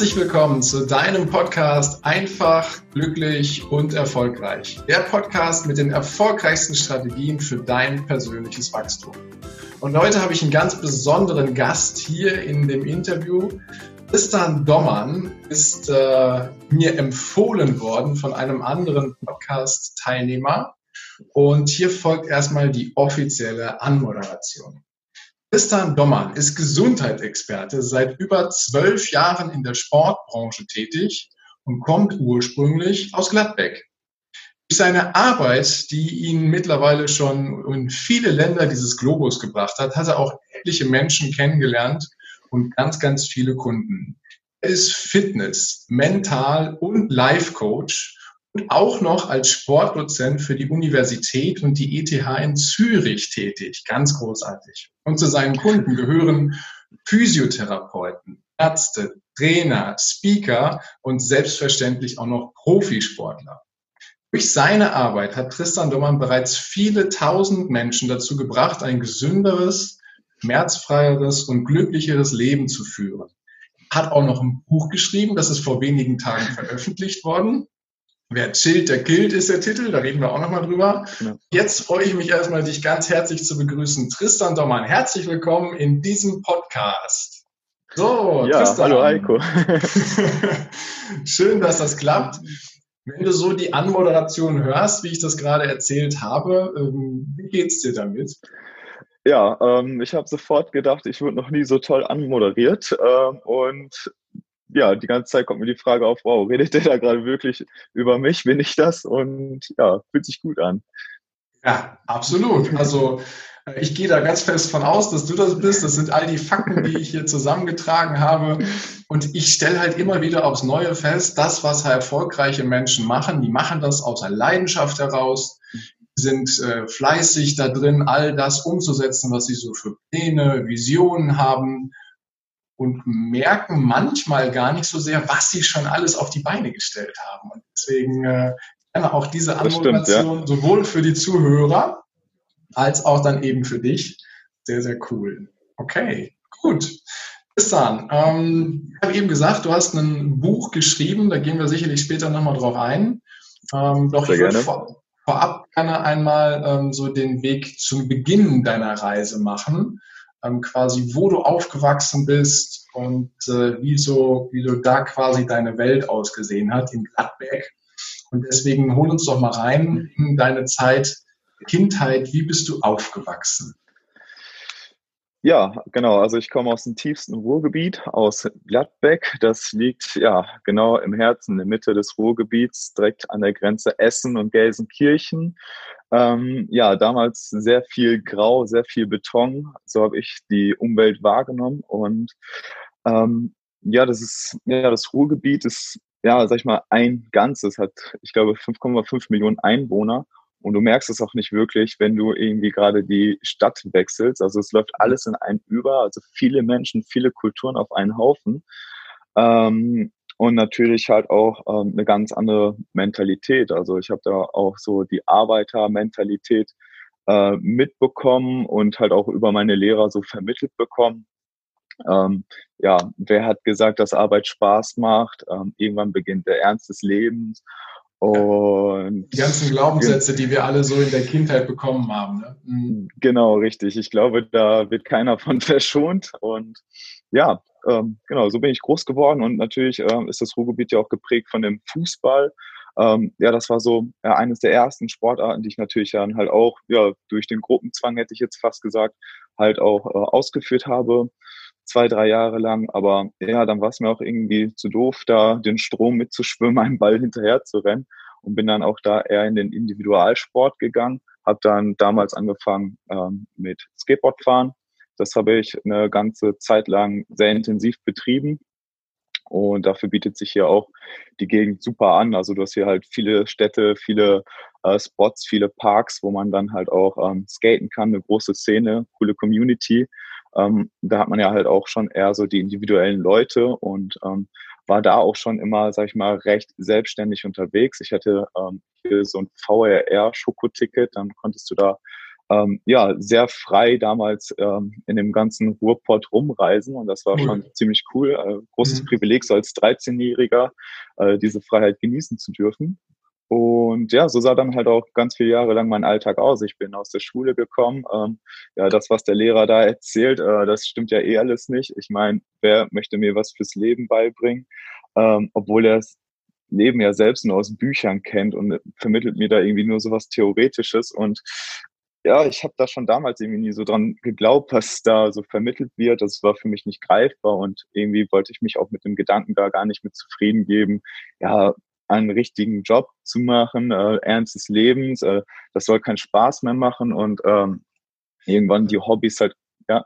Herzlich willkommen zu deinem Podcast Einfach, glücklich und erfolgreich. Der Podcast mit den erfolgreichsten Strategien für dein persönliches Wachstum. Und heute habe ich einen ganz besonderen Gast hier in dem Interview. Tristan Dommann ist äh, mir empfohlen worden von einem anderen Podcast-Teilnehmer. Und hier folgt erstmal die offizielle Anmoderation. Tristan Dommann ist Gesundheitsexperte, seit über zwölf Jahren in der Sportbranche tätig und kommt ursprünglich aus Gladbeck. Durch seine Arbeit, die ihn mittlerweile schon in viele Länder dieses Globus gebracht hat, hat er auch etliche Menschen kennengelernt und ganz, ganz viele Kunden. Er ist Fitness, Mental- und Life-Coach und auch noch als Sportdozent für die Universität und die ETH in Zürich tätig. Ganz großartig. Und zu seinen Kunden gehören Physiotherapeuten, Ärzte, Trainer, Speaker und selbstverständlich auch noch Profisportler. Durch seine Arbeit hat Tristan Dommann bereits viele tausend Menschen dazu gebracht, ein gesünderes, schmerzfreieres und glücklicheres Leben zu führen. Hat auch noch ein Buch geschrieben, das ist vor wenigen Tagen veröffentlicht worden. Wer chillt, der killt, ist der Titel. Da reden wir auch nochmal drüber. Genau. Jetzt freue ich mich erstmal, dich ganz herzlich zu begrüßen. Tristan Dommann, herzlich willkommen in diesem Podcast. So, ja, Tristan. hallo Heiko. Schön, dass das klappt. Wenn du so die Anmoderation hörst, wie ich das gerade erzählt habe, ähm, wie geht's dir damit? Ja, ähm, ich habe sofort gedacht, ich wurde noch nie so toll anmoderiert ähm, und ja, die ganze Zeit kommt mir die Frage auf, wow, redet der da gerade wirklich über mich? Bin ich das? Und ja, fühlt sich gut an. Ja, absolut. Also äh, ich gehe da ganz fest von aus, dass du das bist. Das sind all die Fakten, die ich hier zusammengetragen habe. Und ich stelle halt immer wieder aufs Neue fest, das, was erfolgreiche Menschen machen, die machen das aus einer Leidenschaft heraus, sind äh, fleißig da drin, all das umzusetzen, was sie so für Pläne, Visionen haben und merken manchmal gar nicht so sehr, was sie schon alles auf die Beine gestellt haben. Und deswegen äh, gerne auch diese Anmoderation ja. sowohl für die Zuhörer als auch dann eben für dich. Sehr, sehr cool. Okay, gut. Bis dann. Ähm, ich habe eben gesagt, du hast ein Buch geschrieben, da gehen wir sicherlich später nochmal drauf ein. Ähm, doch sehr ich würde vor, vorab gerne einmal ähm, so den Weg zum Beginn deiner Reise machen ähm, quasi, wo du aufgewachsen bist und äh, wie, so, wie du da quasi deine Welt ausgesehen hat in Gladbeck. Und deswegen hol uns doch mal rein in deine Zeit, Kindheit. Wie bist du aufgewachsen? Ja, genau. Also ich komme aus dem tiefsten Ruhrgebiet, aus Gladbeck. Das liegt ja genau im Herzen, in der Mitte des Ruhrgebiets, direkt an der Grenze Essen und Gelsenkirchen. Ähm, ja, damals sehr viel Grau, sehr viel Beton. So habe ich die Umwelt wahrgenommen. Und ähm, ja, das ist, ja, das Ruhrgebiet ist, ja, sag ich mal, ein Ganzes, hat, ich glaube, 5,5 Millionen Einwohner. Und du merkst es auch nicht wirklich, wenn du irgendwie gerade die Stadt wechselst. Also es läuft alles in einen über, also viele Menschen, viele Kulturen auf einen Haufen. Ähm, und natürlich halt auch ähm, eine ganz andere Mentalität. Also ich habe da auch so die Arbeitermentalität äh, mitbekommen und halt auch über meine Lehrer so vermittelt bekommen. Ähm, ja, wer hat gesagt, dass Arbeit Spaß macht? Ähm, irgendwann beginnt der Ernst des Lebens. Und die ganzen Glaubenssätze, die wir alle so in der Kindheit bekommen haben. Ne? Mhm. Genau, richtig. Ich glaube, da wird keiner von verschont. Und ja, ähm, genau, so bin ich groß geworden. Und natürlich ähm, ist das Ruhrgebiet ja auch geprägt von dem Fußball. Ähm, ja, das war so ja, eines der ersten Sportarten, die ich natürlich dann halt auch ja, durch den Gruppenzwang, hätte ich jetzt fast gesagt, halt auch äh, ausgeführt habe zwei, drei Jahre lang. Aber ja, dann war es mir auch irgendwie zu doof, da den Strom mitzuschwimmen, einen Ball hinterher zu rennen und bin dann auch da eher in den Individualsport gegangen. Habe dann damals angefangen ähm, mit Skateboardfahren. Das habe ich eine ganze Zeit lang sehr intensiv betrieben. Und dafür bietet sich hier auch die Gegend super an. Also du hast hier halt viele Städte, viele äh, Spots, viele Parks, wo man dann halt auch ähm, skaten kann, eine große Szene, coole Community. Ähm, da hat man ja halt auch schon eher so die individuellen Leute und ähm, war da auch schon immer, sag ich mal, recht selbstständig unterwegs. Ich hatte ähm, hier so ein VRR-Schokoticket, dann konntest du da ähm, ja, sehr frei damals ähm, in dem ganzen Ruhrpott rumreisen und das war cool. schon ziemlich cool. Äh, großes mhm. Privileg, so als 13-Jähriger äh, diese Freiheit genießen zu dürfen. Und ja, so sah dann halt auch ganz viele Jahre lang mein Alltag aus. Ich bin aus der Schule gekommen. Ähm, ja, das, was der Lehrer da erzählt, äh, das stimmt ja eh alles nicht. Ich meine, wer möchte mir was fürs Leben beibringen? Ähm, obwohl er das Leben ja selbst nur aus Büchern kennt und vermittelt mir da irgendwie nur so was Theoretisches. Und ja, ich habe da schon damals irgendwie nie so dran geglaubt, was da so vermittelt wird. Das war für mich nicht greifbar und irgendwie wollte ich mich auch mit dem Gedanken da gar nicht mit zufrieden geben. Ja, einen richtigen Job zu machen, äh, Ernst des äh, das soll keinen Spaß mehr machen und ähm, irgendwann die Hobbys halt, ja.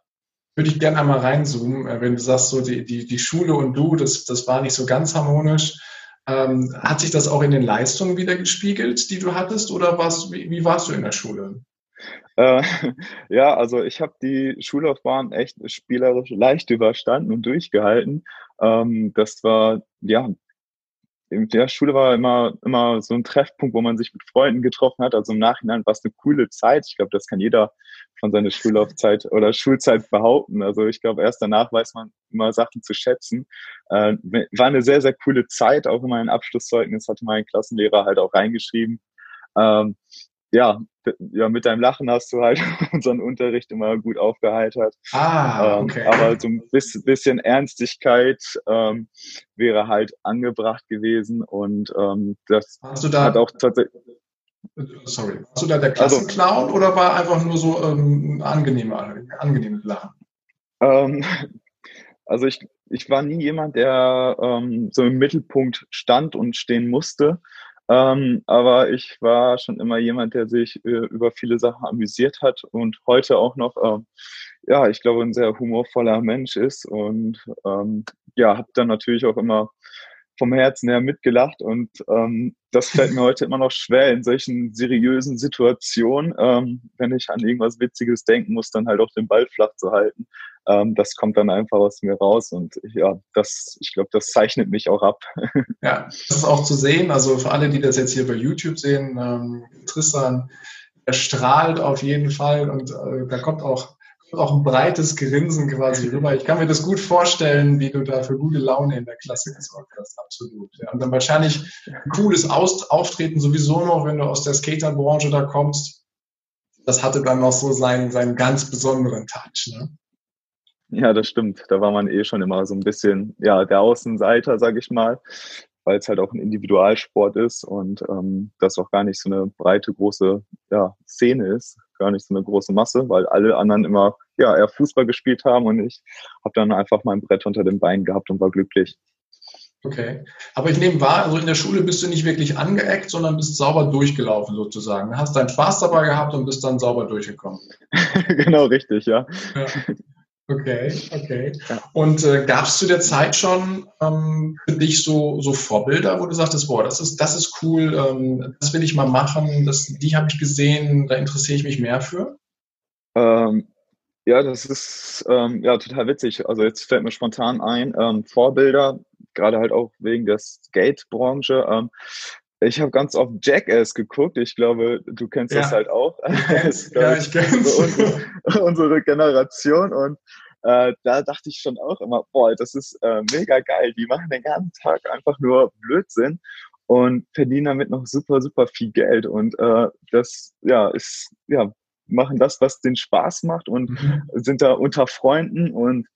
Würde ich gerne einmal reinzoomen, äh, wenn du sagst, so die, die, die Schule und du, das, das war nicht so ganz harmonisch. Ähm, hat sich das auch in den Leistungen wieder gespiegelt, die du hattest, oder warst, wie, wie warst du in der Schule? Äh, ja, also ich habe die Schullaufbahn echt spielerisch leicht überstanden und durchgehalten. Ähm, das war ja in der Schule war immer, immer so ein Treffpunkt, wo man sich mit Freunden getroffen hat. Also im Nachhinein war es eine coole Zeit. Ich glaube, das kann jeder von seiner Schullaufzeit oder Schulzeit behaupten. Also ich glaube, erst danach weiß man immer Sachen zu schätzen. Äh, war eine sehr, sehr coole Zeit. Auch in meinem Abschlusszeugnis hatte mein Klassenlehrer halt auch reingeschrieben. Ähm, ja, ja, mit deinem Lachen hast du halt unseren Unterricht immer gut aufgeheitert. Ah, ähm, okay. Ähm, aber so ein bisschen Ernstigkeit ähm, wäre halt angebracht gewesen und ähm, das da, hat auch tatsächlich. Sorry, warst du da der also Klassenclown also, oder war einfach nur so ähm, angenehme, angenehme Lachen? Ähm, also ich, ich war nie jemand, der ähm, so im Mittelpunkt stand und stehen musste. Ähm, aber ich war schon immer jemand, der sich äh, über viele Sachen amüsiert hat und heute auch noch, ähm, ja, ich glaube, ein sehr humorvoller Mensch ist und ähm, ja, habe dann natürlich auch immer vom Herzen her mitgelacht und ähm, das fällt mir heute immer noch schwer in solchen seriösen Situationen, ähm, wenn ich an irgendwas Witziges denken muss, dann halt auch den Ball flach zu halten. Ähm, das kommt dann einfach aus mir raus und ja, das, ich glaube, das zeichnet mich auch ab. Ja, das ist auch zu sehen. Also für alle, die das jetzt hier bei YouTube sehen, ähm, Tristan, er strahlt auf jeden Fall und äh, da kommt auch auch ein breites Grinsen quasi rüber. Ich kann mir das gut vorstellen, wie du da für gute Laune in der Klasse gesorgt hast, absolut. Ja. Und dann wahrscheinlich ein cooles Auftreten sowieso noch, wenn du aus der Skaterbranche da kommst. Das hatte dann noch so seinen, seinen ganz besonderen Touch. Ne? Ja, das stimmt. Da war man eh schon immer so ein bisschen, ja, der Außenseiter, sag ich mal, weil es halt auch ein Individualsport ist und ähm, das auch gar nicht so eine breite, große ja, Szene ist, gar nicht so eine große Masse, weil alle anderen immer ja eher Fußball gespielt haben und ich habe dann einfach mein Brett unter dem Bein gehabt und war glücklich. Okay. Aber ich nehme wahr, also in der Schule bist du nicht wirklich angeeckt, sondern bist sauber durchgelaufen sozusagen. Hast deinen Spaß dabei gehabt und bist dann sauber durchgekommen. genau, richtig, ja. ja. Okay, okay. Ja. Und äh, gab es zu der Zeit schon ähm, für dich so, so Vorbilder, wo du sagtest, boah, das ist, das ist cool, ähm, das will ich mal machen, das, die habe ich gesehen, da interessiere ich mich mehr für? Ähm, ja, das ist ähm, ja total witzig. Also jetzt fällt mir spontan ein, ähm, Vorbilder, gerade halt auch wegen der Skate-Branche. Ähm, ich habe ganz oft Jackass geguckt. Ich glaube, du kennst ja. das halt auch. Ja, ich kenn's. unsere, unsere Generation. Und äh, da dachte ich schon auch immer, boah, das ist äh, mega geil. Die machen den ganzen Tag einfach nur Blödsinn und verdienen damit noch super, super viel Geld. Und äh, das, ja, ist, ja, machen das, was den Spaß macht und mhm. sind da unter Freunden und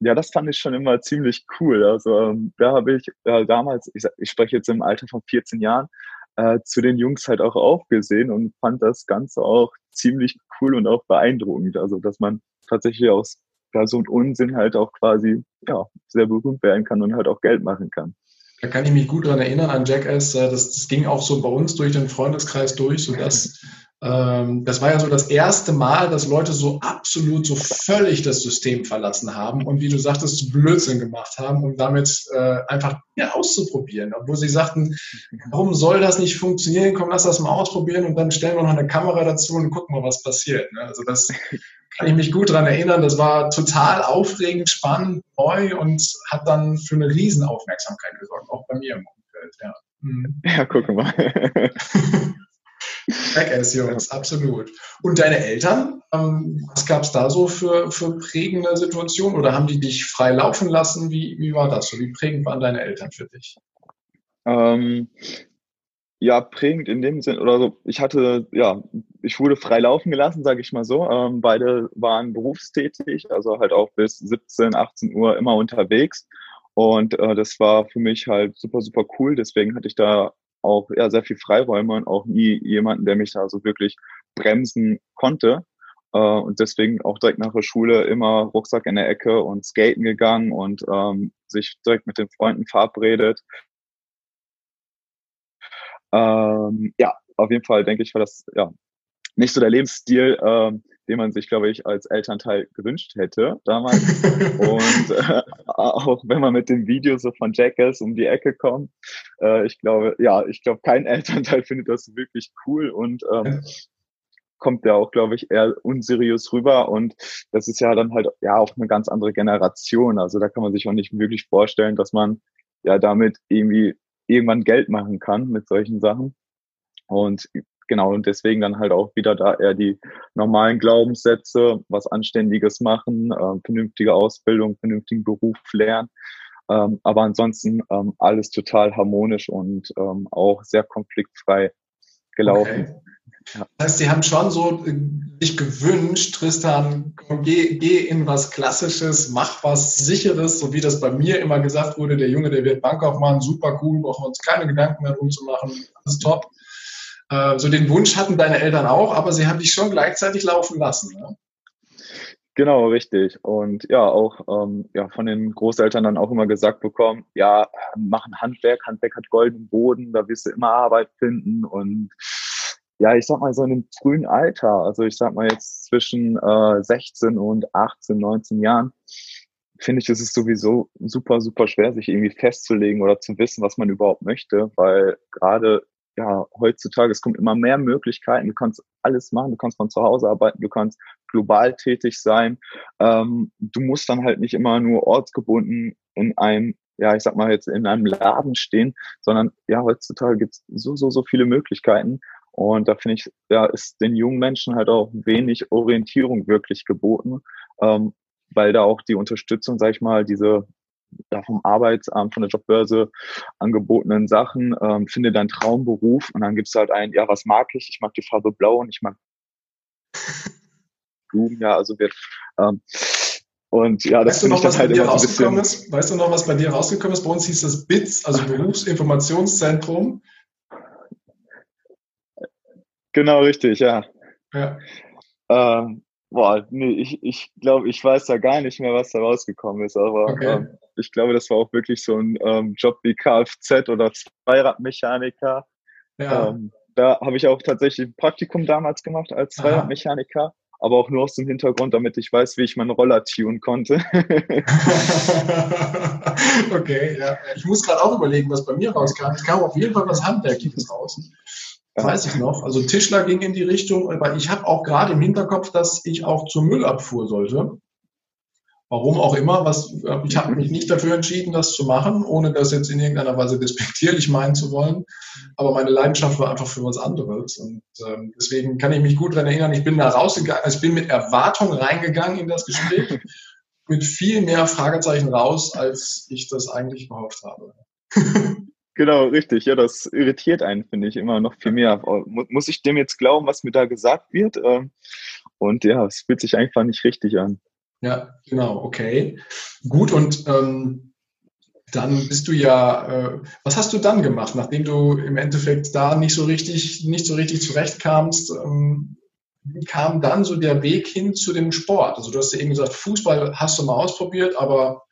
ja, das fand ich schon immer ziemlich cool. Also ähm, da habe ich äh, damals, ich, ich spreche jetzt im Alter von 14 Jahren, äh, zu den Jungs halt auch aufgesehen und fand das Ganze auch ziemlich cool und auch beeindruckend. Also dass man tatsächlich aus ja, so einem Unsinn halt auch quasi ja, sehr berühmt werden kann und halt auch Geld machen kann. Da kann ich mich gut dran erinnern an Jackass. Äh, das, das ging auch so bei uns durch den Freundeskreis durch, sodass ähm, das war ja so das erste Mal, dass Leute so absolut, so völlig das System verlassen haben und wie du sagtest, Blödsinn gemacht haben, um damit äh, einfach ja, auszuprobieren. Obwohl sie sagten, warum soll das nicht funktionieren? Komm, lass das mal ausprobieren und dann stellen wir noch eine Kamera dazu und gucken mal, was passiert. Ne? Also das kann ich mich gut daran erinnern. Das war total aufregend, spannend, neu und hat dann für eine Riesenaufmerksamkeit gesorgt, auch bei mir im Umfeld. Ja, mhm. ja guck mal. Jackass, Jungs, absolut. Und deine Eltern, ähm, was gab es da so für, für prägende Situationen? Oder haben die dich frei laufen lassen? Wie, wie war das so? Wie prägend waren deine Eltern für dich? Ähm, ja, prägend in dem Sinn, oder so, ich hatte, ja, ich wurde frei laufen gelassen, sage ich mal so. Ähm, beide waren berufstätig, also halt auch bis 17, 18 Uhr immer unterwegs. Und äh, das war für mich halt super, super cool. Deswegen hatte ich da auch ja, sehr viel Freiräume und auch nie jemanden, der mich da so wirklich bremsen konnte. Äh, und deswegen auch direkt nach der Schule immer Rucksack in der Ecke und skaten gegangen und ähm, sich direkt mit den Freunden verabredet. Ähm, ja, auf jeden Fall denke ich, war das ja nicht so der Lebensstil, ähm, den man sich, glaube ich, als Elternteil gewünscht hätte damals. und äh, auch wenn man mit dem Video so von Jackass um die Ecke kommt, äh, ich glaube, ja, ich glaube, kein Elternteil findet das wirklich cool und ähm, kommt ja auch, glaube ich, eher unseriös rüber. Und das ist ja dann halt ja auch eine ganz andere Generation. Also da kann man sich auch nicht wirklich vorstellen, dass man ja damit irgendwie irgendwann Geld machen kann mit solchen Sachen. Und genau, und deswegen dann halt auch wieder da eher die normalen Glaubenssätze, was Anständiges machen, äh, vernünftige Ausbildung, vernünftigen Beruf lernen. Ähm, aber ansonsten ähm, alles total harmonisch und ähm, auch sehr konfliktfrei gelaufen. Okay. Ja. Das heißt, die haben schon so äh, sich gewünscht, Tristan, geh, geh in was Klassisches, mach was Sicheres, so wie das bei mir immer gesagt wurde, der Junge, der wird Bankaufmann, super cool, brauchen wir uns keine Gedanken mehr drum zu machen, alles top. Äh, so den Wunsch hatten deine Eltern auch, aber sie haben dich schon gleichzeitig laufen lassen. Ne? Genau, richtig. Und ja, auch ähm, ja, von den Großeltern dann auch immer gesagt bekommen, ja, mach ein Handwerk, Handwerk hat goldenen Boden, da wirst du immer Arbeit finden. Und ja, ich sag mal so in einem frühen Alter, also ich sag mal jetzt zwischen äh, 16 und 18, 19 Jahren, finde ich, ist es sowieso super, super schwer, sich irgendwie festzulegen oder zu wissen, was man überhaupt möchte, weil gerade ja, heutzutage, es kommt immer mehr Möglichkeiten. Du kannst alles machen. Du kannst von zu Hause arbeiten. Du kannst global tätig sein. Ähm, du musst dann halt nicht immer nur ortsgebunden in einem, ja, ich sag mal jetzt in einem Laden stehen, sondern ja, heutzutage gibt's so, so, so viele Möglichkeiten. Und da finde ich, ja, ist den jungen Menschen halt auch wenig Orientierung wirklich geboten, ähm, weil da auch die Unterstützung, sag ich mal, diese ja, vom Arbeitsamt, von der Jobbörse angebotenen Sachen, ähm, finde deinen Traumberuf und dann gibt's halt ein, ja, was mag ich? Ich mag die Farbe Blau und ich mag Blumen, ja, also wird ähm, und ja, das finde ich das halt immer ein bisschen. Ist? Weißt du noch, was bei dir rausgekommen ist? Bei uns hieß das BITS, also Berufsinformationszentrum. Genau, richtig, ja. ja. Ähm, boah, nee, ich, ich glaube, ich weiß da gar nicht mehr, was da rausgekommen ist, aber okay. ähm, ich glaube, das war auch wirklich so ein ähm, Job wie Kfz oder Zweiradmechaniker. Ja. Ähm, da habe ich auch tatsächlich ein Praktikum damals gemacht als Zweiradmechaniker, aber auch nur aus dem Hintergrund, damit ich weiß, wie ich meinen Roller tun konnte. okay, ja. Ich muss gerade auch überlegen, was bei mir rauskam. Es kam auf jeden Fall was Handwerkliches raus. Das weiß ich noch. Also Tischler ging in die Richtung, aber ich habe auch gerade im Hinterkopf, dass ich auch zur Müllabfuhr sollte. Warum auch immer, was, ich habe mich nicht dafür entschieden, das zu machen, ohne das jetzt in irgendeiner Weise despektierlich meinen zu wollen. Aber meine Leidenschaft war einfach für was anderes. Und ähm, deswegen kann ich mich gut daran erinnern, ich bin da rausgegangen, also ich bin mit Erwartung reingegangen in das Gespräch, mit viel mehr Fragezeichen raus, als ich das eigentlich gehofft habe. Genau, richtig. Ja, das irritiert einen, finde ich, immer noch viel mehr. Muss ich dem jetzt glauben, was mir da gesagt wird? Ähm, und ja, es fühlt sich einfach nicht richtig an. Ja, genau, okay. Gut, und ähm, dann bist du ja, äh, was hast du dann gemacht, nachdem du im Endeffekt da nicht so richtig, nicht so richtig zurechtkamst? Ähm, wie kam dann so der Weg hin zu dem Sport? Also du hast ja eben gesagt, Fußball hast du mal ausprobiert, aber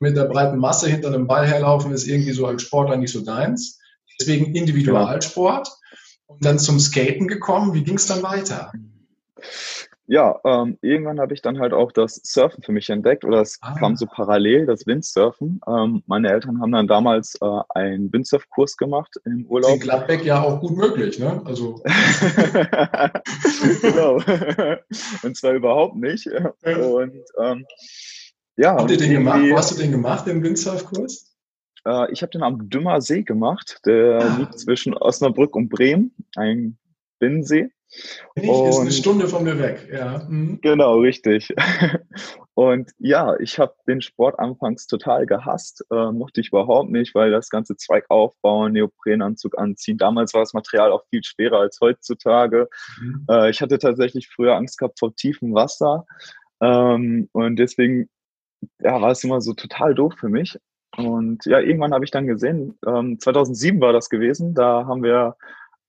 mit der breiten Masse hinter einem Ball herlaufen ist irgendwie so als Sport eigentlich so deins. Deswegen Individualsport und dann zum Skaten gekommen. Wie ging es dann weiter? ja, ähm, irgendwann habe ich dann halt auch das Surfen für mich entdeckt oder es ah. kam so parallel, das Windsurfen. Ähm, meine Eltern haben dann damals äh, einen Windsurfkurs gemacht im Urlaub. In Gladbeck ja auch gut möglich, ne? Also. genau. Und zwar überhaupt nicht. Und ähm, ja. Habt ihr den gemacht? Wo hast du den gemacht, den Windsurfkurs? Äh, ich habe den am Dümmer See gemacht. Der ah. liegt zwischen Osnabrück und Bremen. Ein Binnensee. Ich ist eine Stunde von mir weg, ja. Mhm. Genau, richtig. Und ja, ich habe den Sport anfangs total gehasst, äh, mochte ich überhaupt nicht, weil das ganze Zweig aufbauen, Neoprenanzug anziehen. Damals war das Material auch viel schwerer als heutzutage. Mhm. Äh, ich hatte tatsächlich früher Angst gehabt vor tiefem Wasser. Ähm, und deswegen ja, war es immer so total doof für mich. Und ja, irgendwann habe ich dann gesehen, ähm, 2007 war das gewesen, da haben wir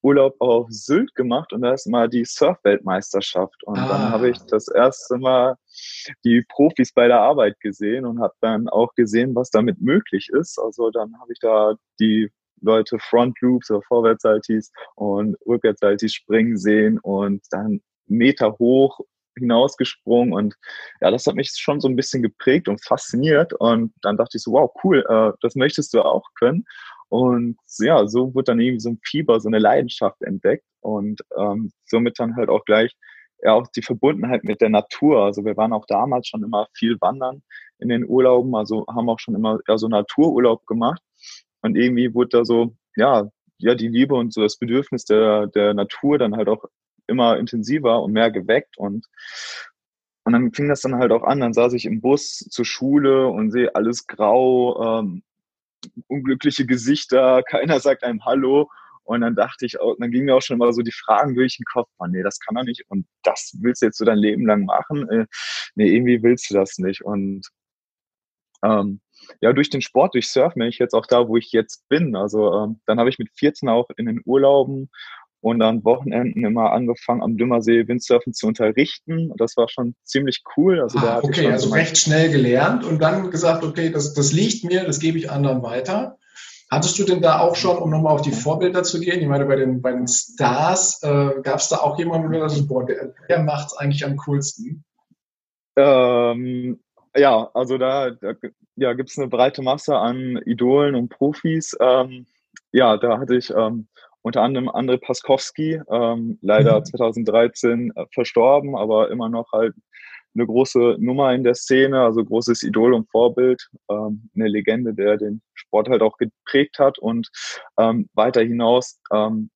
Urlaub auf Sylt gemacht und da ist mal die Surf-Weltmeisterschaft. Und ah. dann habe ich das erste Mal die Profis bei der Arbeit gesehen und habe dann auch gesehen, was damit möglich ist. Also dann habe ich da die Leute Front Loops oder Vorwärtssaltis und Rückwärtssaltis springen sehen und dann Meter hoch hinausgesprungen und ja, das hat mich schon so ein bisschen geprägt und fasziniert und dann dachte ich so, wow, cool, äh, das möchtest du auch können und ja, so wird dann irgendwie so ein Fieber, so eine Leidenschaft entdeckt und ähm, somit dann halt auch gleich ja auch die Verbundenheit mit der Natur. Also wir waren auch damals schon immer viel wandern in den Urlauben, also haben auch schon immer ja, so Natururlaub gemacht und irgendwie wurde da so ja ja die Liebe und so das Bedürfnis der der Natur dann halt auch immer intensiver und mehr geweckt und und dann fing das dann halt auch an. Dann saß ich im Bus zur Schule und sehe alles grau, ähm, unglückliche Gesichter, keiner sagt einem Hallo. Und dann dachte ich auch, dann gingen mir auch schon mal so die Fragen durch den Kopf, man, nee, das kann doch nicht. Und das willst du jetzt so dein Leben lang machen? Äh, nee, irgendwie willst du das nicht. Und ähm, ja, durch den Sport, durch Surfen bin ich jetzt auch da, wo ich jetzt bin. Also ähm, dann habe ich mit 14 auch in den Urlauben und an Wochenenden immer angefangen, am Dümmersee Windsurfen zu unterrichten. Das war schon ziemlich cool. Also, ah, okay, also recht schnell gelernt und dann gesagt, okay, das, das liegt mir, das gebe ich anderen weiter. Hattest du denn da auch schon, um nochmal auf die Vorbilder zu gehen, ich meine, bei den, bei den Stars, äh, gab es da auch jemanden, der das, boah, der, der macht es eigentlich am coolsten? Ähm, ja, also da, da ja, gibt es eine breite Masse an Idolen und Profis. Ähm, ja, da hatte ich ähm, unter anderem André Paskowski, ähm, leider mhm. 2013 äh, verstorben, aber immer noch halt eine große Nummer in der Szene, also großes Idol und Vorbild, ähm, eine Legende, der den Sport halt auch geprägt hat und ähm, weiter hinaus ähm,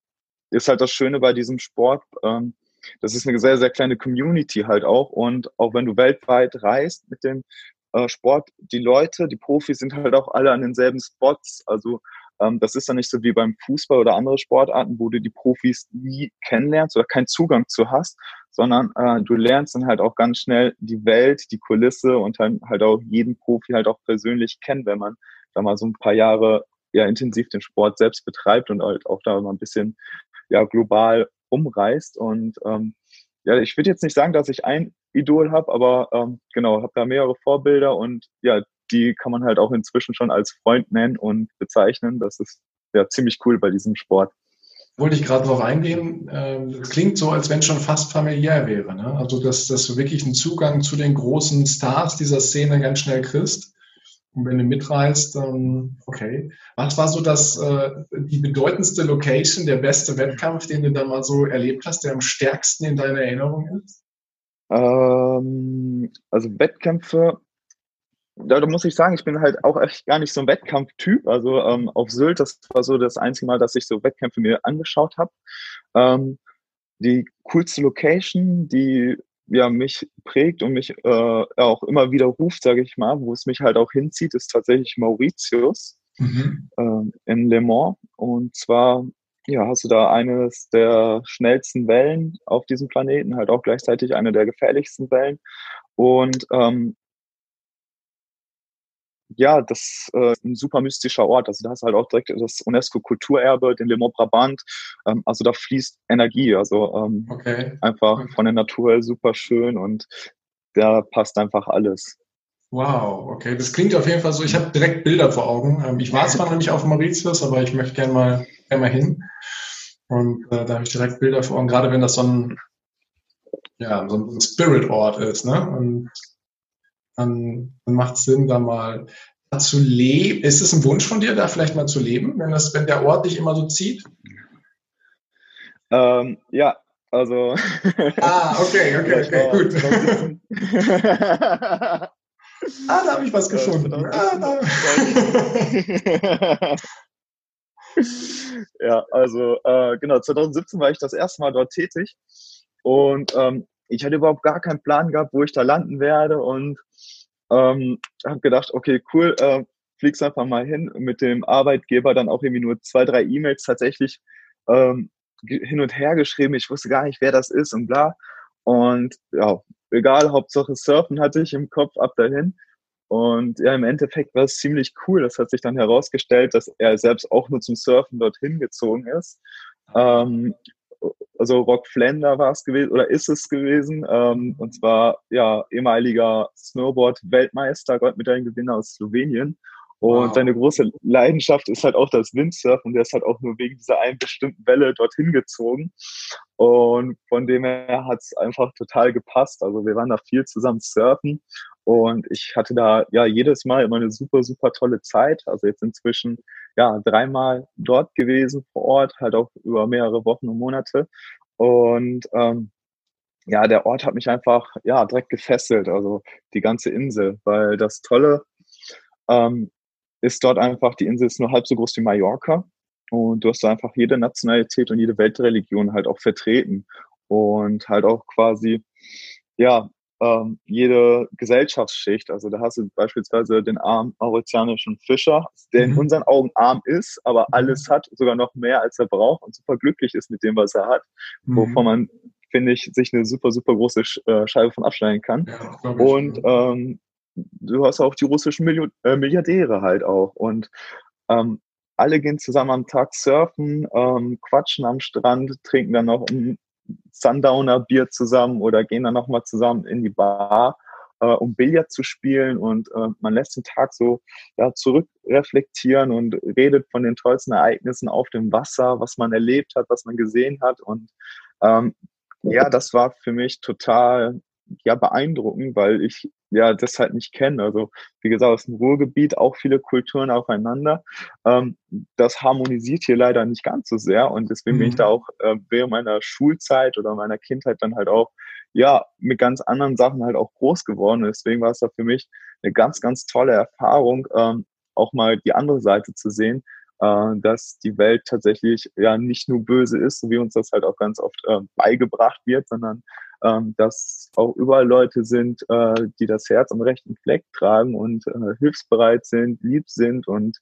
ist halt das Schöne bei diesem Sport, ähm, das ist eine sehr, sehr kleine Community halt auch und auch wenn du weltweit reist mit dem äh, Sport, die Leute, die Profis sind halt auch alle an denselben Spots, also das ist dann nicht so wie beim Fußball oder andere Sportarten, wo du die Profis nie kennenlernst oder keinen Zugang zu hast, sondern äh, du lernst dann halt auch ganz schnell die Welt, die Kulisse und dann halt auch jeden Profi halt auch persönlich kennen, wenn man da mal so ein paar Jahre ja intensiv den Sport selbst betreibt und halt auch da mal ein bisschen ja global umreist und ähm, ja, ich würde jetzt nicht sagen, dass ich ein Idol habe, aber ähm, genau, habe da mehrere Vorbilder und ja, die kann man halt auch inzwischen schon als Freund nennen und bezeichnen. Das ist ja ziemlich cool bei diesem Sport. Wollte ich gerade darauf eingehen. Ähm, es klingt so, als wenn es schon fast familiär wäre. Ne? Also, dass, dass du wirklich einen Zugang zu den großen Stars dieser Szene ganz schnell kriegst. Und wenn du mitreist, dann okay. Was war so das, äh, die bedeutendste Location, der beste Wettkampf, den du da mal so erlebt hast, der am stärksten in deiner Erinnerung ist? Ähm, also Wettkämpfe da, muss ich sagen, ich bin halt auch echt gar nicht so ein Wettkampftyp. Also ähm, auf Sylt, das war so das einzige Mal, dass ich so Wettkämpfe mir angeschaut habe. Ähm, die coolste Location, die ja mich prägt und mich äh, auch immer wieder ruft, sage ich mal, wo es mich halt auch hinzieht, ist tatsächlich Mauritius mhm. äh, in Le Mans. Und zwar ja, hast du da eines der schnellsten Wellen auf diesem Planeten, halt auch gleichzeitig eine der gefährlichsten Wellen. Und ähm, ja, das äh, ist ein super mystischer Ort. Also da hast du halt auch direkt das UNESCO-Kulturerbe, den Le Mans Brabant. Ähm, also da fließt Energie. Also ähm, okay. einfach von der Natur super schön und da passt einfach alles. Wow, okay. Das klingt auf jeden Fall so. Ich habe direkt Bilder vor Augen. Ähm, ich war zwar noch nicht auf Mauritius, aber ich möchte gerne mal, gern mal hin. Und äh, da habe ich direkt Bilder vor Augen, gerade wenn das so ein, ja, so ein Spirit-Ort ist. Ne? Und dann, dann macht es Sinn, da mal zu leben. Ist es ein Wunsch von dir, da vielleicht mal zu leben, wenn, das, wenn der Ort dich immer so zieht? Ähm, ja, also. ah, okay, okay, okay, gut. ah, da habe ich was gefunden. Ah, ja, also äh, genau, 2017 war ich das erste Mal dort tätig und ähm, ich hatte überhaupt gar keinen Plan gehabt, wo ich da landen werde und ähm, habe gedacht, okay, cool, äh, fliegst einfach mal hin mit dem Arbeitgeber dann auch irgendwie nur zwei, drei E-Mails tatsächlich ähm, hin und her geschrieben. Ich wusste gar nicht, wer das ist und bla. Und ja, egal, Hauptsache Surfen hatte ich im Kopf ab dahin. Und ja, im Endeffekt war es ziemlich cool. Das hat sich dann herausgestellt, dass er selbst auch nur zum Surfen dorthin gezogen ist. Ähm, also Rock Flender war es gewesen oder ist es gewesen. Ähm, und zwar ja ehemaliger Snowboard-Weltmeister, Goldmedaillengewinner aus Slowenien. Und wow. seine große Leidenschaft ist halt auch das Windsurfen und der ist halt auch nur wegen dieser einen bestimmten Welle dorthin gezogen. Und von dem her hat es einfach total gepasst. Also wir waren da viel zusammen surfen und ich hatte da ja jedes Mal immer eine super, super tolle Zeit. Also jetzt inzwischen ja dreimal dort gewesen vor Ort, halt auch über mehrere Wochen und Monate. Und ähm, ja, der Ort hat mich einfach ja direkt gefesselt, also die ganze Insel, weil das Tolle ähm, ist dort einfach, die Insel ist nur halb so groß wie Mallorca und du hast da einfach jede Nationalität und jede Weltreligion halt auch vertreten und halt auch quasi, ja, ähm, jede Gesellschaftsschicht. Also da hast du beispielsweise den armen mauritianischen Fischer, der in mhm. unseren Augen arm ist, aber alles hat, sogar noch mehr als er braucht und super glücklich ist mit dem, was er hat, mhm. wovon man finde ich, sich eine super, super große äh, Scheibe von abschneiden kann. Ja, und ähm, du hast auch die russischen Milli äh, Milliardäre halt auch. Und ähm, alle gehen zusammen am Tag surfen, ähm, quatschen am Strand, trinken dann noch ein Sundowner-Bier zusammen oder gehen dann nochmal zusammen in die Bar, äh, um Billard zu spielen. Und äh, man lässt den Tag so ja, zurückreflektieren und redet von den tollsten Ereignissen auf dem Wasser, was man erlebt hat, was man gesehen hat. Und ähm, ja, das war für mich total ja beeindruckend, weil ich ja das halt nicht kenne. Also wie gesagt, aus dem Ruhrgebiet auch viele Kulturen aufeinander. Ähm, das harmonisiert hier leider nicht ganz so sehr und deswegen mhm. bin ich da mhm. auch äh, während meiner Schulzeit oder meiner Kindheit dann halt auch ja mit ganz anderen Sachen halt auch groß geworden. Deswegen war es da für mich eine ganz, ganz tolle Erfahrung, ähm, auch mal die andere Seite zu sehen, äh, dass die Welt tatsächlich ja nicht nur böse ist, wie uns das halt auch ganz oft äh, beigebracht wird, sondern ähm, dass auch überall Leute sind, äh, die das Herz am rechten Fleck tragen und äh, hilfsbereit sind, lieb sind und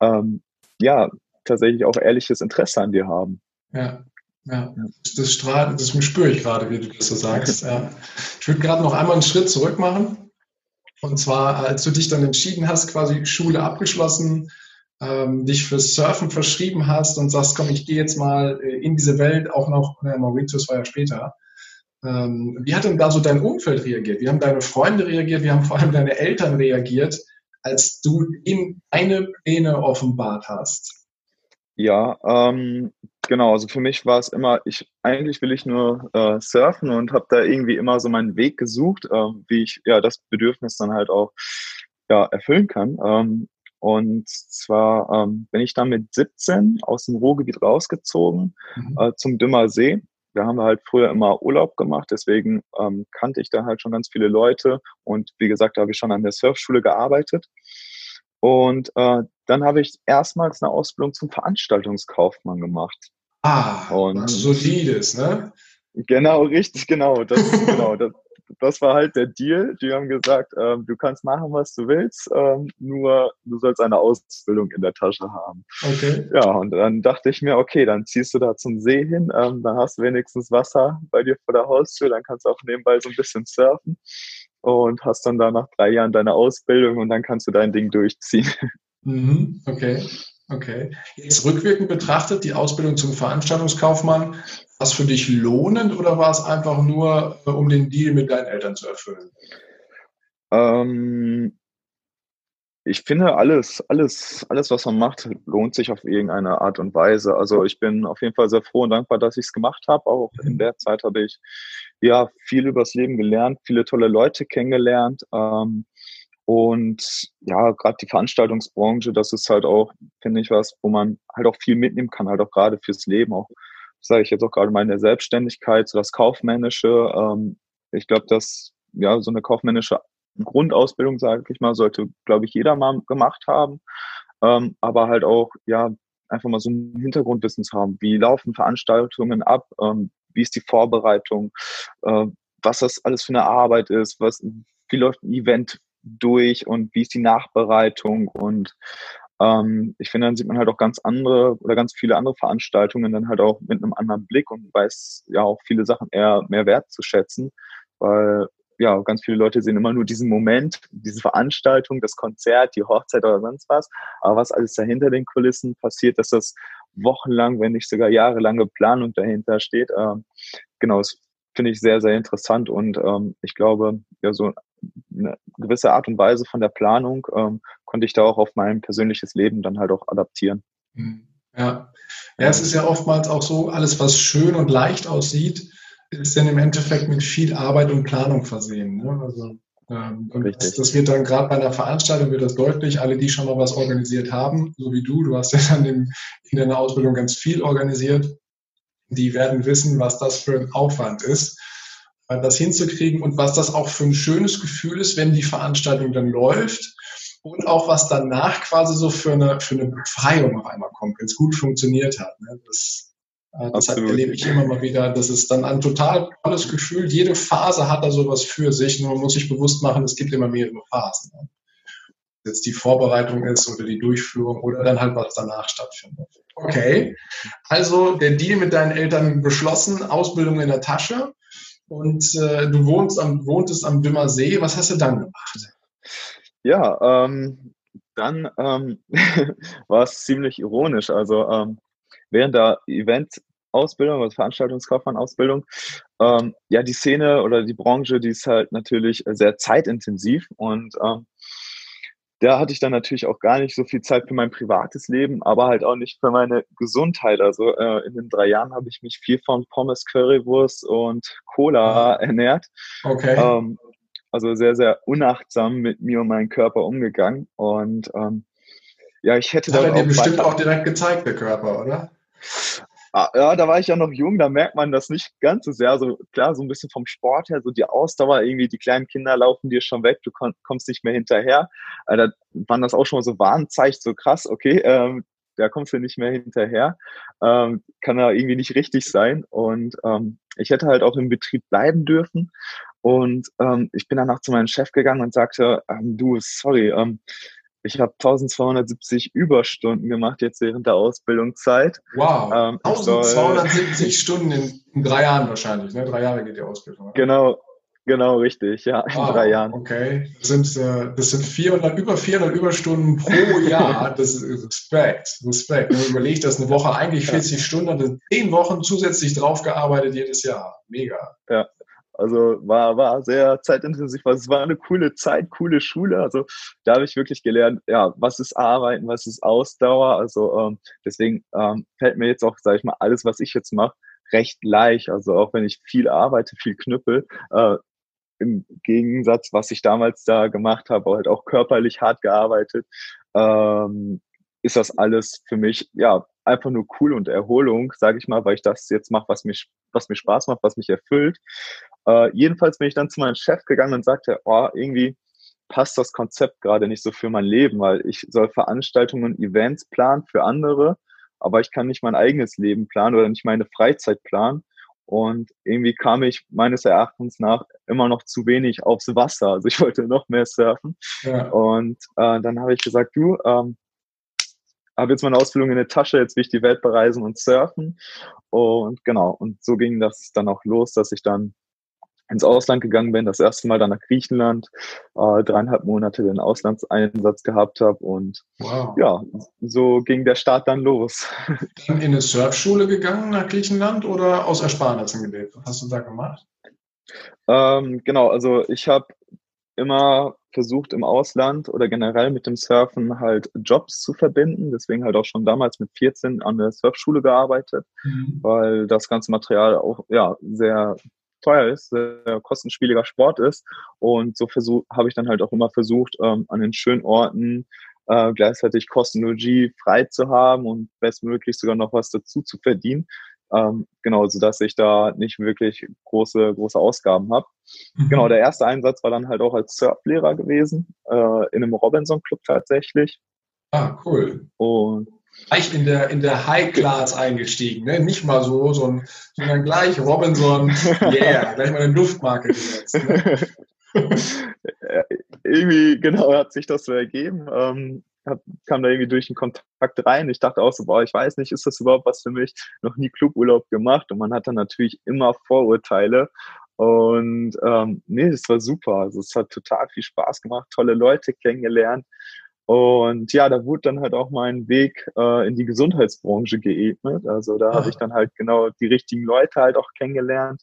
ähm, ja, tatsächlich auch ehrliches Interesse an dir haben. Ja, ja, das strahlt, das spüre ich gerade, wie du das so sagst. Ja. Ich würde gerade noch einmal einen Schritt zurück machen. Und zwar, als du dich dann entschieden hast, quasi Schule abgeschlossen, ähm, dich fürs Surfen verschrieben hast und sagst, komm, ich gehe jetzt mal äh, in diese Welt, auch noch, äh, Mauritius war ja später. Ähm, wie hat denn da so dein Umfeld reagiert? Wie haben deine Freunde reagiert? Wie haben vor allem deine Eltern reagiert, als du ihm eine Pläne offenbart hast? Ja, ähm, genau. Also für mich war es immer, ich eigentlich will ich nur äh, surfen und habe da irgendwie immer so meinen Weg gesucht, äh, wie ich ja das Bedürfnis dann halt auch ja, erfüllen kann. Ähm, und zwar ähm, bin ich dann mit 17 aus dem Ruhrgebiet rausgezogen mhm. äh, zum Dümmer See da haben wir halt früher immer Urlaub gemacht, deswegen ähm, kannte ich da halt schon ganz viele Leute und wie gesagt, da habe ich schon an der Surfschule gearbeitet. Und äh, dann habe ich erstmals eine Ausbildung zum Veranstaltungskaufmann gemacht. Ah, und was solides, ne? Genau, richtig, genau. Das, genau das, das war halt der Deal. Die haben gesagt, ähm, du kannst machen, was du willst, ähm, nur du sollst eine Ausbildung in der Tasche haben. Okay. Ja, und dann dachte ich mir, okay, dann ziehst du da zum See hin, ähm, dann hast du wenigstens Wasser bei dir vor der Haustür, dann kannst du auch nebenbei so ein bisschen surfen und hast dann da nach drei Jahren deine Ausbildung und dann kannst du dein Ding durchziehen. Mhm, okay. Okay. Jetzt rückwirkend betrachtet, die Ausbildung zum Veranstaltungskaufmann, war es für dich lohnend oder war es einfach nur, äh, um den Deal mit deinen Eltern zu erfüllen? Ähm, ich finde, alles, alles, alles, was man macht, lohnt sich auf irgendeine Art und Weise. Also ich bin auf jeden Fall sehr froh und dankbar, dass ich es gemacht habe. Auch in der Zeit habe ich ja viel übers Leben gelernt, viele tolle Leute kennengelernt. Ähm, und ja, gerade die Veranstaltungsbranche, das ist halt auch, finde ich, was, wo man halt auch viel mitnehmen kann, halt auch gerade fürs Leben, auch, sage ich jetzt auch gerade mal in der Selbstständigkeit, so das Kaufmännische. Ähm, ich glaube, dass ja so eine kaufmännische Grundausbildung, sage ich mal, sollte, glaube ich, jeder mal gemacht haben. Ähm, aber halt auch, ja, einfach mal so ein Hintergrundwissen zu haben. Wie laufen Veranstaltungen ab? Ähm, wie ist die Vorbereitung? Äh, was das alles für eine Arbeit ist? Was, wie läuft ein Event durch und wie ist die Nachbereitung? Und ähm, ich finde, dann sieht man halt auch ganz andere oder ganz viele andere Veranstaltungen dann halt auch mit einem anderen Blick und weiß ja auch viele Sachen eher mehr wertzuschätzen, weil ja, ganz viele Leute sehen immer nur diesen Moment, diese Veranstaltung, das Konzert, die Hochzeit oder sonst was. Aber was alles dahinter den Kulissen passiert, dass das wochenlang, wenn nicht sogar jahrelange Planung dahinter steht. Ähm, genau, das finde ich sehr, sehr interessant und ähm, ich glaube, ja, so eine gewisse Art und Weise von der Planung ähm, konnte ich da auch auf mein persönliches Leben dann halt auch adaptieren. Mhm. Ja. ja, es ist ja oftmals auch so, alles, was schön und leicht aussieht, ist dann im Endeffekt mit viel Arbeit und Planung versehen. Ne? Also, ähm, das, das, wird dann gerade bei einer Veranstaltung wird das deutlich. Alle, die schon mal was organisiert haben, so wie du, du hast ja dann in, in deiner Ausbildung ganz viel organisiert, die werden wissen, was das für ein Aufwand ist, das hinzukriegen und was das auch für ein schönes Gefühl ist, wenn die Veranstaltung dann läuft und auch was danach quasi so für eine, für eine Befreiung auf einmal kommt, wenn es gut funktioniert hat. Ne? Das, äh, das hat, erlebe ich immer mal wieder. Das ist dann ein total tolles Gefühl. Jede Phase hat da sowas für sich. Nur man muss sich bewusst machen, es gibt immer mehrere Phasen. Ne? Jetzt die Vorbereitung ist oder die Durchführung oder dann halt was danach stattfindet. Okay, also der Deal mit deinen Eltern beschlossen, Ausbildung in der Tasche und äh, du wohnst am, wohntest am Dümmer See. Was hast du dann gemacht? Ja, ähm, dann ähm, war es ziemlich ironisch. Also ähm, während der Event-Ausbildung, also Veranstaltungskaufmann-Ausbildung, ähm, ja, die Szene oder die Branche, die ist halt natürlich sehr zeitintensiv und ähm, da hatte ich dann natürlich auch gar nicht so viel Zeit für mein privates Leben, aber halt auch nicht für meine Gesundheit. Also äh, in den drei Jahren habe ich mich viel von Pommes, Currywurst und Cola ernährt. Okay. Ähm, also sehr, sehr unachtsam mit mir und meinem Körper umgegangen. Und ähm, ja, ich hätte das. Hat er dir bestimmt auch direkt gezeigt, der Körper, oder? Ah, ja, da war ich ja noch jung, da merkt man das nicht ganz so sehr. So klar, so ein bisschen vom Sport her, so die Ausdauer, irgendwie die kleinen Kinder laufen dir schon weg, du kommst nicht mehr hinterher. Äh, da waren das auch schon mal so Warnzeichen, so krass, okay, ähm, da kommst du nicht mehr hinterher. Ähm, kann da irgendwie nicht richtig sein. Und ähm, ich hätte halt auch im Betrieb bleiben dürfen. Und ähm, ich bin danach zu meinem Chef gegangen und sagte, ähm, du, sorry, ähm, ich habe 1270 Überstunden gemacht jetzt während der Ausbildungszeit. Wow, ähm, 1270 soll, Stunden in, in, drei Jahren wahrscheinlich, ne? Drei Jahre geht die Ausbildung. Oder? Genau, genau richtig, ja, in wow, drei Jahren. Okay, das sind, äh, das sind 400, über 400 Überstunden pro Jahr. Das ist Respekt, Respekt. Wenn man überlegt, dass eine Woche eigentlich 40 ja. Stunden, dann 10 Wochen zusätzlich draufgearbeitet jedes Jahr. Mega. Ja, also war, war sehr zeitintensiv. Also es war eine coole Zeit, coole Schule. Also da habe ich wirklich gelernt, ja, was ist Arbeiten, was ist Ausdauer. Also ähm, deswegen ähm, fällt mir jetzt auch, sage ich mal, alles, was ich jetzt mache, recht leicht. Also auch wenn ich viel arbeite, viel knüppel, äh, im Gegensatz, was ich damals da gemacht habe, halt auch körperlich hart gearbeitet, ähm, ist das alles für mich ja einfach nur cool und Erholung, sage ich mal, weil ich das jetzt mache, was mir was mir Spaß macht, was mich erfüllt. Äh, jedenfalls bin ich dann zu meinem Chef gegangen und sagte, oh, irgendwie passt das Konzept gerade nicht so für mein Leben, weil ich soll Veranstaltungen und Events planen für andere, aber ich kann nicht mein eigenes Leben planen oder nicht meine Freizeit planen. Und irgendwie kam ich meines Erachtens nach immer noch zu wenig aufs Wasser. Also ich wollte noch mehr surfen. Ja. Und äh, dann habe ich gesagt, du, ähm, habe jetzt meine Ausbildung in der Tasche, jetzt will ich die Welt bereisen und surfen. Und genau, und so ging das dann auch los, dass ich dann ins Ausland gegangen bin, das erste Mal dann nach Griechenland, äh, dreieinhalb Monate den Auslandseinsatz gehabt habe und wow. ja, so ging der Start dann los. Dann in eine Surfschule gegangen nach Griechenland oder aus Ersparnissen gelebt? Was hast du da gemacht? Ähm, genau, also ich habe immer versucht im Ausland oder generell mit dem Surfen halt Jobs zu verbinden. Deswegen halt auch schon damals mit 14 an der Surfschule gearbeitet, mhm. weil das ganze Material auch ja sehr teuer ist, sehr kostenspieliger Sport ist. Und so habe ich dann halt auch immer versucht, ähm, an den schönen Orten äh, gleichzeitig Kostenologie frei zu haben und bestmöglich sogar noch was dazu zu verdienen. Ähm, genau, so dass ich da nicht wirklich große, große Ausgaben habe. Mhm. Genau, der erste Einsatz war dann halt auch als Surflehrer gewesen, äh, in einem Robinson-Club tatsächlich. Ah, cool. Und Gleich in der, in der High Class eingestiegen, ne? Nicht mal so, sondern, sondern gleich Robinson, yeah, gleich mal eine Luftmarke gesetzt. Ne? irgendwie, genau, hat sich das so ergeben. Ähm, hab, kam da irgendwie durch den Kontakt rein. Ich dachte auch so, boah, ich weiß nicht, ist das überhaupt was für mich? Noch nie Cluburlaub gemacht und man hat dann natürlich immer Vorurteile. Und ähm, nee, das war super. Also es hat total viel Spaß gemacht, tolle Leute kennengelernt. Und ja, da wurde dann halt auch mein Weg äh, in die Gesundheitsbranche geebnet. Also da habe ich dann halt genau die richtigen Leute halt auch kennengelernt.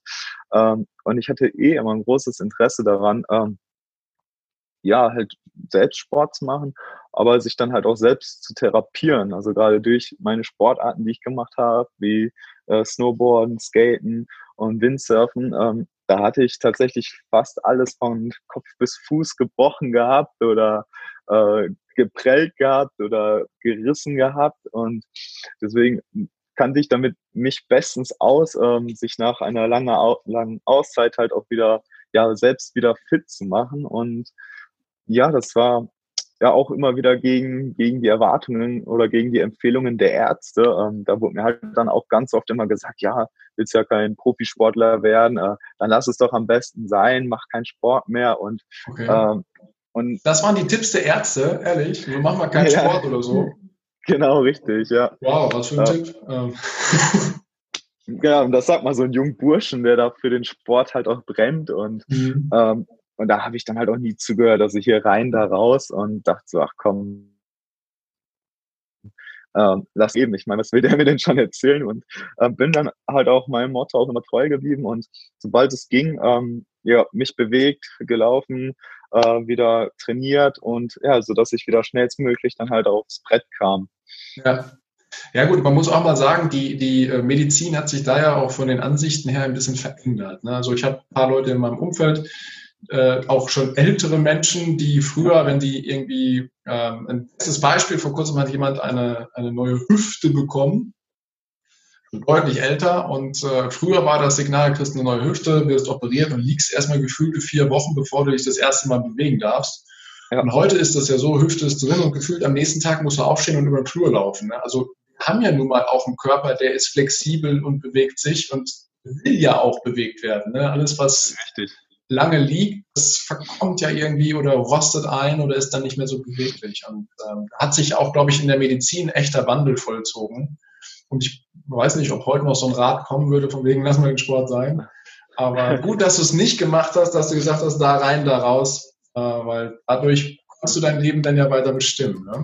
Ähm, und ich hatte eh immer ein großes Interesse daran, ähm, ja, halt selbst Sport zu machen, aber sich dann halt auch selbst zu therapieren. Also gerade durch meine Sportarten, die ich gemacht habe, wie äh, Snowboarden, Skaten und Windsurfen, ähm, da hatte ich tatsächlich fast alles von Kopf bis Fuß gebrochen gehabt oder äh, geprellt gehabt oder gerissen gehabt und deswegen kannte ich damit mich bestens aus, ähm, sich nach einer langen, langen Auszeit halt auch wieder ja selbst wieder fit zu machen und ja, das war ja auch immer wieder gegen, gegen die Erwartungen oder gegen die Empfehlungen der Ärzte. Ähm, da wurde mir halt dann auch ganz oft immer gesagt, ja, willst ja kein Profisportler werden, äh, dann lass es doch am besten sein, mach keinen Sport mehr und, okay. ähm, und das waren die Tipps der Ärzte, ehrlich. Du mach mal keinen ja, Sport oder so. Genau, richtig, ja. Wow, was für ein ja. Tipp. Ähm. Ja, und das sagt mal so ein junger Burschen, der da für den Sport halt auch brennt und mhm. ähm, und da habe ich dann halt auch nie zugehört, ich hier rein, da raus und dachte so, ach komm, ähm, lass eben. Ich meine, was will der mir denn schon erzählen? Und äh, bin dann halt auch meinem Motto auch immer treu geblieben und sobald es ging, ähm, ja, mich bewegt, gelaufen, äh, wieder trainiert und ja, so dass ich wieder schnellstmöglich dann halt aufs Brett kam. Ja. Ja gut, man muss auch mal sagen, die, die äh, Medizin hat sich da ja auch von den Ansichten her ein bisschen verändert. Ne? Also ich habe ein paar Leute in meinem Umfeld, äh, auch schon ältere Menschen, die früher, wenn die irgendwie, ähm, ein bestes Beispiel, vor kurzem hat jemand eine, eine neue Hüfte bekommen, deutlich älter und äh, früher war das Signal, kriegst eine neue Hüfte, wirst operiert und liegst erstmal gefühlte vier Wochen, bevor du dich das erste Mal bewegen darfst. Ja. Und heute ist das ja so, Hüfte ist drin und gefühlt am nächsten Tag musst du aufstehen und über den Flur laufen. Ne? Also wir haben ja nun mal auch einen Körper, der ist flexibel und bewegt sich und will ja auch bewegt werden. Ne? Alles, was Richtig lange liegt, das verkommt ja irgendwie oder rostet ein oder ist dann nicht mehr so beweglich. Und ähm, hat sich auch, glaube ich, in der Medizin echter Wandel vollzogen. Und ich weiß nicht, ob heute noch so ein Rat kommen würde, von wegen, lass mal den Sport sein. Aber gut, dass du es nicht gemacht hast, dass du gesagt hast, da rein, da raus, äh, weil dadurch kannst du dein Leben dann ja weiter bestimmen. Ne?